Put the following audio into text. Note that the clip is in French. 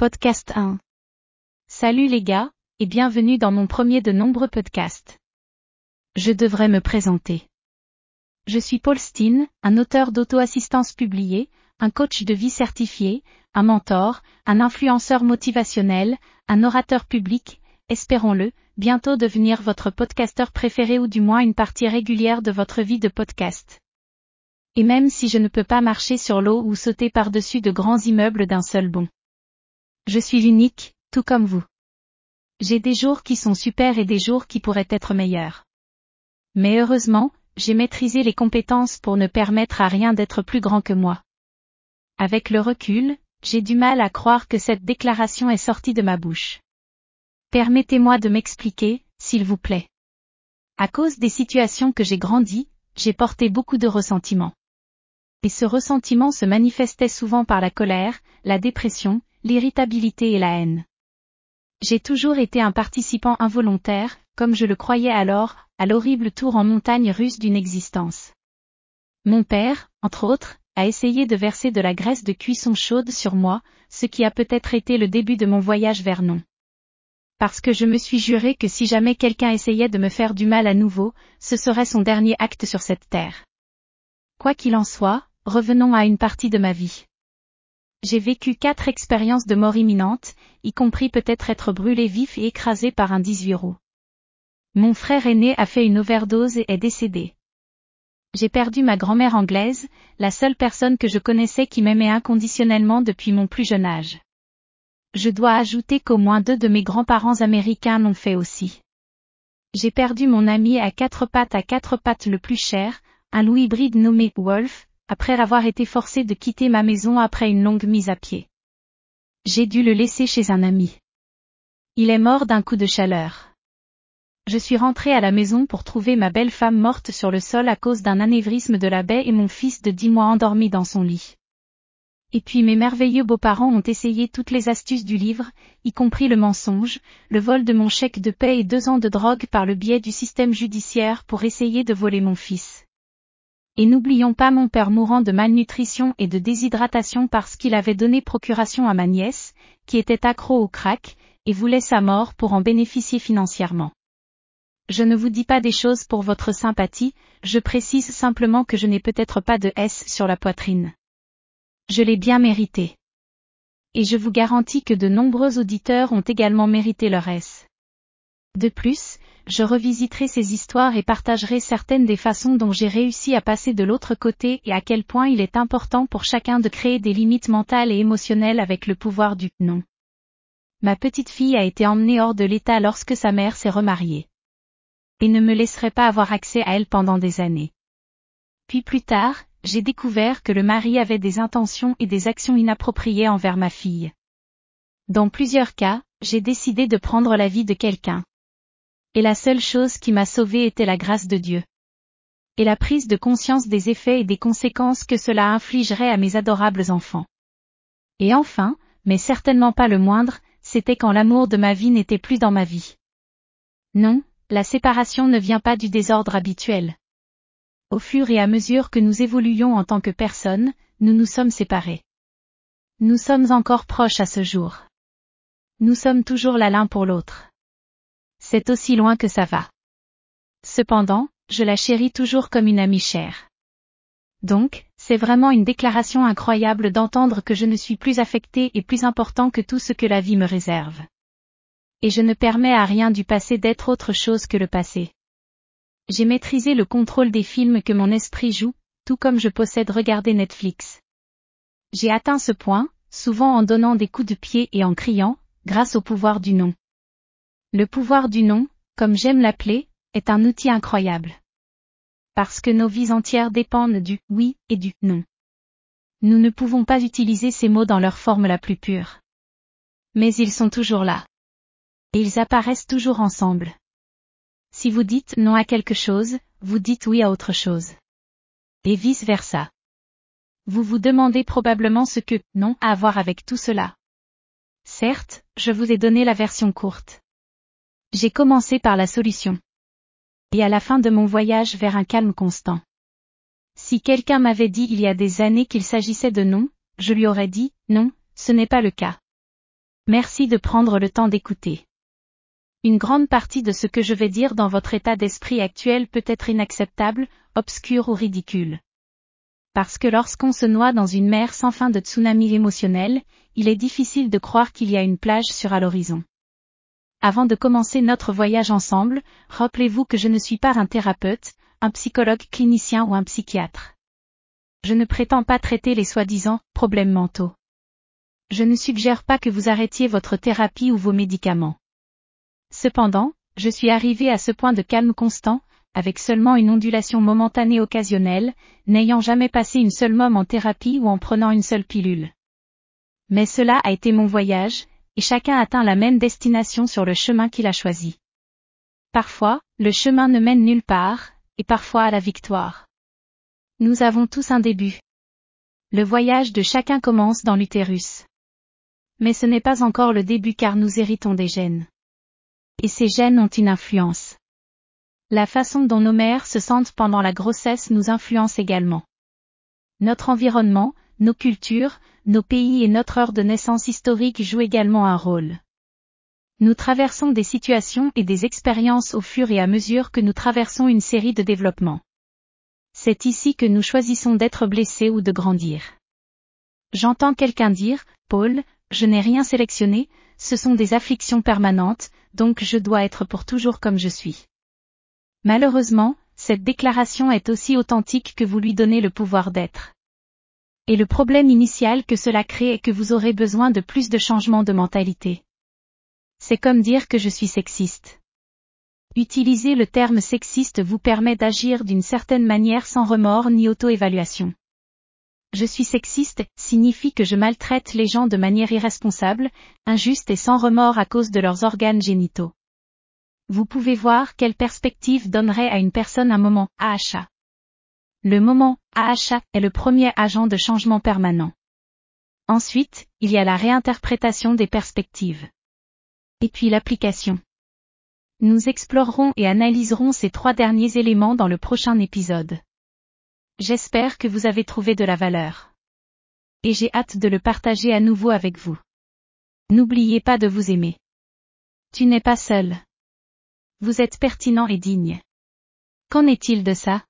Podcast 1. Salut les gars, et bienvenue dans mon premier de nombreux podcasts. Je devrais me présenter. Je suis Paul Steen, un auteur d'auto-assistance publié, un coach de vie certifié, un mentor, un influenceur motivationnel, un orateur public, espérons-le, bientôt devenir votre podcasteur préféré ou du moins une partie régulière de votre vie de podcast. Et même si je ne peux pas marcher sur l'eau ou sauter par-dessus de grands immeubles d'un seul bond. Je suis unique, tout comme vous. J'ai des jours qui sont super et des jours qui pourraient être meilleurs. Mais heureusement, j'ai maîtrisé les compétences pour ne permettre à rien d'être plus grand que moi. Avec le recul, j'ai du mal à croire que cette déclaration est sortie de ma bouche. Permettez-moi de m'expliquer, s'il vous plaît. À cause des situations que j'ai grandies, j'ai porté beaucoup de ressentiments. Et ce ressentiment se manifestait souvent par la colère, la dépression, l'irritabilité et la haine. J'ai toujours été un participant involontaire, comme je le croyais alors, à l'horrible tour en montagne russe d'une existence. Mon père, entre autres, a essayé de verser de la graisse de cuisson chaude sur moi, ce qui a peut-être été le début de mon voyage vers non. Parce que je me suis juré que si jamais quelqu'un essayait de me faire du mal à nouveau, ce serait son dernier acte sur cette terre. Quoi qu'il en soit, revenons à une partie de ma vie. J'ai vécu quatre expériences de mort imminente, y compris peut-être être brûlé vif et écrasé par un 18 roues. Mon frère aîné a fait une overdose et est décédé. J'ai perdu ma grand-mère anglaise, la seule personne que je connaissais qui m'aimait inconditionnellement depuis mon plus jeune âge. Je dois ajouter qu'au moins deux de mes grands-parents américains l'ont fait aussi. J'ai perdu mon ami à quatre pattes à quatre pattes le plus cher, un loup hybride nommé Wolf, après avoir été forcé de quitter ma maison après une longue mise à pied. J'ai dû le laisser chez un ami. Il est mort d'un coup de chaleur. Je suis rentré à la maison pour trouver ma belle femme morte sur le sol à cause d'un anévrisme de la baie et mon fils de dix mois endormi dans son lit. Et puis mes merveilleux beaux-parents ont essayé toutes les astuces du livre, y compris le mensonge, le vol de mon chèque de paie et deux ans de drogue par le biais du système judiciaire pour essayer de voler mon fils. Et n'oublions pas mon père mourant de malnutrition et de déshydratation parce qu'il avait donné procuration à ma nièce, qui était accro au crack, et voulait sa mort pour en bénéficier financièrement. Je ne vous dis pas des choses pour votre sympathie, je précise simplement que je n'ai peut-être pas de S sur la poitrine. Je l'ai bien mérité. Et je vous garantis que de nombreux auditeurs ont également mérité leur S. De plus, je revisiterai ces histoires et partagerai certaines des façons dont j'ai réussi à passer de l'autre côté et à quel point il est important pour chacun de créer des limites mentales et émotionnelles avec le pouvoir du non. Ma petite fille a été emmenée hors de l'état lorsque sa mère s'est remariée. Et ne me laisserai pas avoir accès à elle pendant des années. Puis plus tard, j'ai découvert que le mari avait des intentions et des actions inappropriées envers ma fille. Dans plusieurs cas, j'ai décidé de prendre la vie de quelqu'un et la seule chose qui m'a sauvé était la grâce de Dieu. Et la prise de conscience des effets et des conséquences que cela infligerait à mes adorables enfants. Et enfin, mais certainement pas le moindre, c'était quand l'amour de ma vie n'était plus dans ma vie. Non, la séparation ne vient pas du désordre habituel. Au fur et à mesure que nous évoluions en tant que personnes, nous nous sommes séparés. Nous sommes encore proches à ce jour. Nous sommes toujours là l'un pour l'autre c'est aussi loin que ça va. Cependant, je la chéris toujours comme une amie chère. Donc, c'est vraiment une déclaration incroyable d'entendre que je ne suis plus affecté et plus important que tout ce que la vie me réserve. Et je ne permets à rien du passé d'être autre chose que le passé. J'ai maîtrisé le contrôle des films que mon esprit joue, tout comme je possède regarder Netflix. J'ai atteint ce point, souvent en donnant des coups de pied et en criant, grâce au pouvoir du nom. Le pouvoir du non, comme j'aime l'appeler, est un outil incroyable. Parce que nos vies entières dépendent du oui et du non. Nous ne pouvons pas utiliser ces mots dans leur forme la plus pure. Mais ils sont toujours là. Et ils apparaissent toujours ensemble. Si vous dites non à quelque chose, vous dites oui à autre chose. Et vice versa. Vous vous demandez probablement ce que non a à voir avec tout cela. Certes, je vous ai donné la version courte. J'ai commencé par la solution. Et à la fin de mon voyage vers un calme constant. Si quelqu'un m'avait dit il y a des années qu'il s'agissait de non, je lui aurais dit, non, ce n'est pas le cas. Merci de prendre le temps d'écouter. Une grande partie de ce que je vais dire dans votre état d'esprit actuel peut être inacceptable, obscur ou ridicule. Parce que lorsqu'on se noie dans une mer sans fin de tsunami émotionnel, il est difficile de croire qu'il y a une plage sur à l'horizon. Avant de commencer notre voyage ensemble, rappelez-vous que je ne suis pas un thérapeute, un psychologue clinicien ou un psychiatre. Je ne prétends pas traiter les soi-disant problèmes mentaux. Je ne suggère pas que vous arrêtiez votre thérapie ou vos médicaments. Cependant, je suis arrivé à ce point de calme constant, avec seulement une ondulation momentanée occasionnelle, n'ayant jamais passé une seule môme en thérapie ou en prenant une seule pilule. Mais cela a été mon voyage, et chacun atteint la même destination sur le chemin qu'il a choisi. Parfois, le chemin ne mène nulle part, et parfois à la victoire. Nous avons tous un début. Le voyage de chacun commence dans l'utérus. Mais ce n'est pas encore le début car nous héritons des gènes. Et ces gènes ont une influence. La façon dont nos mères se sentent pendant la grossesse nous influence également. Notre environnement, nos cultures, nos pays et notre heure de naissance historique jouent également un rôle. Nous traversons des situations et des expériences au fur et à mesure que nous traversons une série de développements. C'est ici que nous choisissons d'être blessés ou de grandir. J'entends quelqu'un dire, Paul, je n'ai rien sélectionné, ce sont des afflictions permanentes, donc je dois être pour toujours comme je suis. Malheureusement, cette déclaration est aussi authentique que vous lui donnez le pouvoir d'être. Et le problème initial que cela crée est que vous aurez besoin de plus de changements de mentalité. C'est comme dire que je suis sexiste. Utiliser le terme sexiste vous permet d'agir d'une certaine manière sans remords ni auto-évaluation. Je suis sexiste signifie que je maltraite les gens de manière irresponsable, injuste et sans remords à cause de leurs organes génitaux. Vous pouvez voir quelle perspective donnerait à une personne un moment AHA. Le moment AHA est le premier agent de changement permanent. Ensuite, il y a la réinterprétation des perspectives. Et puis l'application. Nous explorerons et analyserons ces trois derniers éléments dans le prochain épisode. J'espère que vous avez trouvé de la valeur. Et j'ai hâte de le partager à nouveau avec vous. N'oubliez pas de vous aimer. Tu n'es pas seul. Vous êtes pertinent et digne. Qu'en est-il de ça?